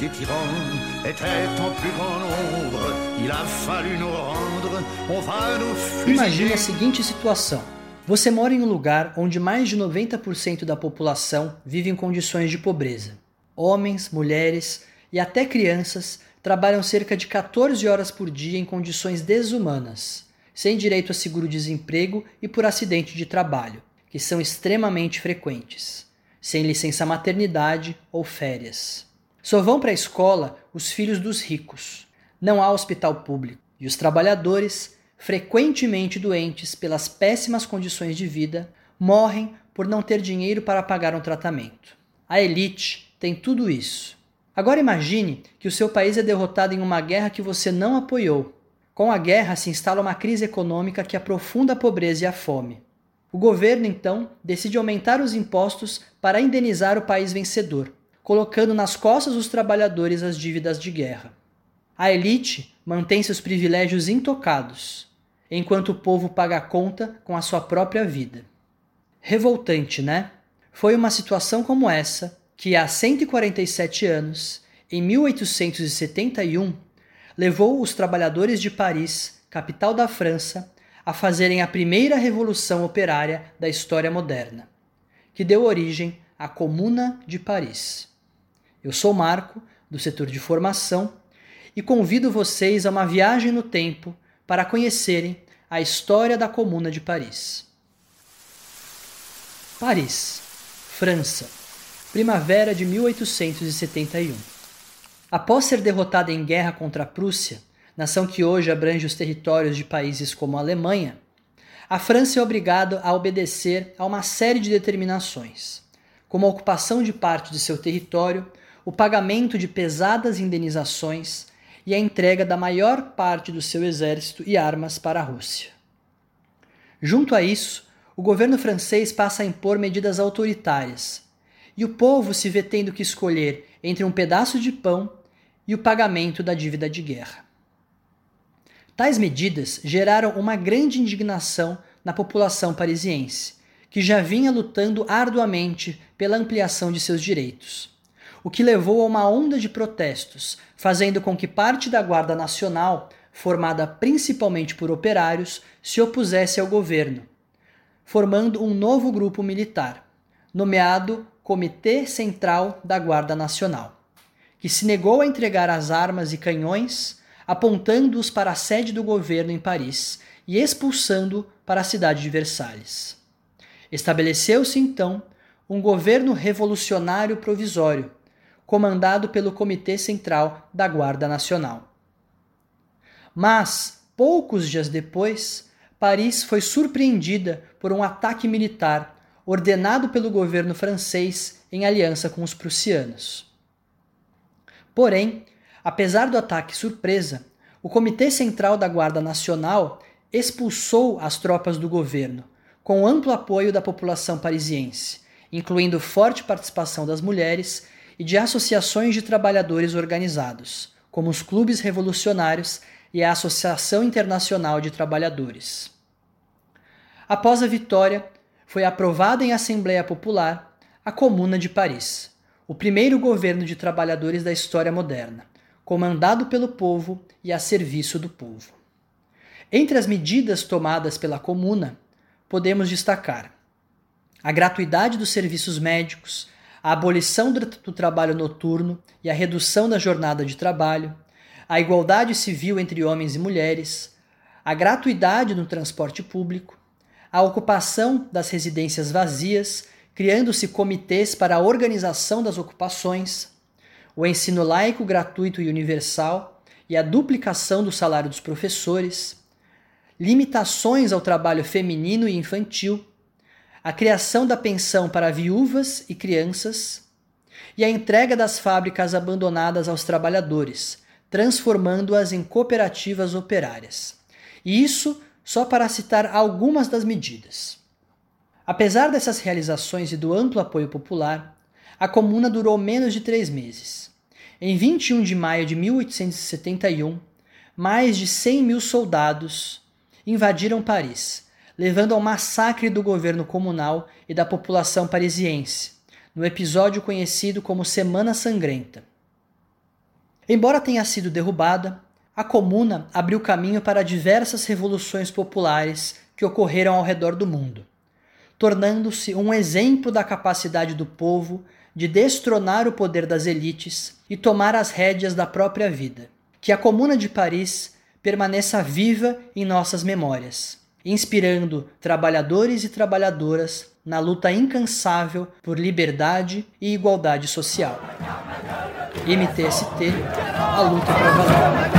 des tyrans était en plus grand nombre. Il a fallu nous rendre, on va nous. Imagine a seguinte situação. Você mora em um lugar onde mais de 90% da população vive em condições de pobreza. Homens, mulheres e até crianças trabalham cerca de 14 horas por dia em condições desumanas, sem direito a seguro-desemprego e por acidente de trabalho, que são extremamente frequentes, sem licença maternidade ou férias. Só vão para a escola os filhos dos ricos. Não há hospital público e os trabalhadores, frequentemente doentes pelas péssimas condições de vida, morrem por não ter dinheiro para pagar um tratamento. A elite tem tudo isso. Agora imagine que o seu país é derrotado em uma guerra que você não apoiou. Com a guerra se instala uma crise econômica que aprofunda a pobreza e a fome. O governo, então, decide aumentar os impostos para indenizar o país vencedor, colocando nas costas dos trabalhadores as dívidas de guerra. A elite mantém seus privilégios intocados, enquanto o povo paga a conta com a sua própria vida. Revoltante, né? Foi uma situação como essa que, há 147 anos, em 1871, levou os trabalhadores de Paris, capital da França, a fazerem a primeira revolução operária da história moderna, que deu origem à Comuna de Paris. Eu sou Marco, do setor de formação, e convido vocês a uma viagem no tempo para conhecerem a história da Comuna de Paris. Paris, França, primavera de 1871. Após ser derrotada em guerra contra a Prússia, nação que hoje abrange os territórios de países como a Alemanha, a França é obrigada a obedecer a uma série de determinações, como a ocupação de parte de seu território, o pagamento de pesadas indenizações e a entrega da maior parte do seu exército e armas para a Rússia. Junto a isso, o governo francês passa a impor medidas autoritárias, e o povo se vê tendo que escolher entre um pedaço de pão e o pagamento da dívida de guerra. Tais medidas geraram uma grande indignação na população parisiense, que já vinha lutando arduamente pela ampliação de seus direitos, o que levou a uma onda de protestos, fazendo com que parte da Guarda Nacional, formada principalmente por operários, se opusesse ao governo, formando um novo grupo militar, nomeado Comitê Central da Guarda Nacional, que se negou a entregar as armas e canhões apontando-os para a sede do governo em Paris e expulsando para a cidade de Versalhes. Estabeleceu-se então um governo revolucionário provisório, comandado pelo Comitê Central da Guarda Nacional. Mas, poucos dias depois, Paris foi surpreendida por um ataque militar ordenado pelo governo francês em aliança com os prussianos. Porém, Apesar do ataque surpresa, o Comitê Central da Guarda Nacional expulsou as tropas do governo, com amplo apoio da população parisiense, incluindo forte participação das mulheres e de associações de trabalhadores organizados, como os clubes revolucionários e a Associação Internacional de Trabalhadores. Após a vitória, foi aprovada em Assembleia Popular a Comuna de Paris, o primeiro governo de trabalhadores da história moderna comandado pelo povo e a serviço do povo. Entre as medidas tomadas pela Comuna, podemos destacar a gratuidade dos serviços médicos, a abolição do, do trabalho noturno e a redução da jornada de trabalho, a igualdade civil entre homens e mulheres, a gratuidade no transporte público, a ocupação das residências vazias, criando-se comitês para a organização das ocupações, o ensino laico gratuito e universal e a duplicação do salário dos professores, limitações ao trabalho feminino e infantil, a criação da pensão para viúvas e crianças e a entrega das fábricas abandonadas aos trabalhadores, transformando-as em cooperativas operárias. E isso só para citar algumas das medidas. Apesar dessas realizações e do amplo apoio popular, a comuna durou menos de três meses. Em 21 de maio de 1871, mais de 100 mil soldados invadiram Paris, levando ao massacre do governo comunal e da população parisiense, no episódio conhecido como Semana Sangrenta. Embora tenha sido derrubada, a Comuna abriu caminho para diversas revoluções populares que ocorreram ao redor do mundo, tornando-se um exemplo da capacidade do povo de destronar o poder das elites e tomar as rédeas da própria vida. Que a Comuna de Paris permaneça viva em nossas memórias, inspirando trabalhadores e trabalhadoras na luta incansável por liberdade e igualdade social. MTST, a luta para valer.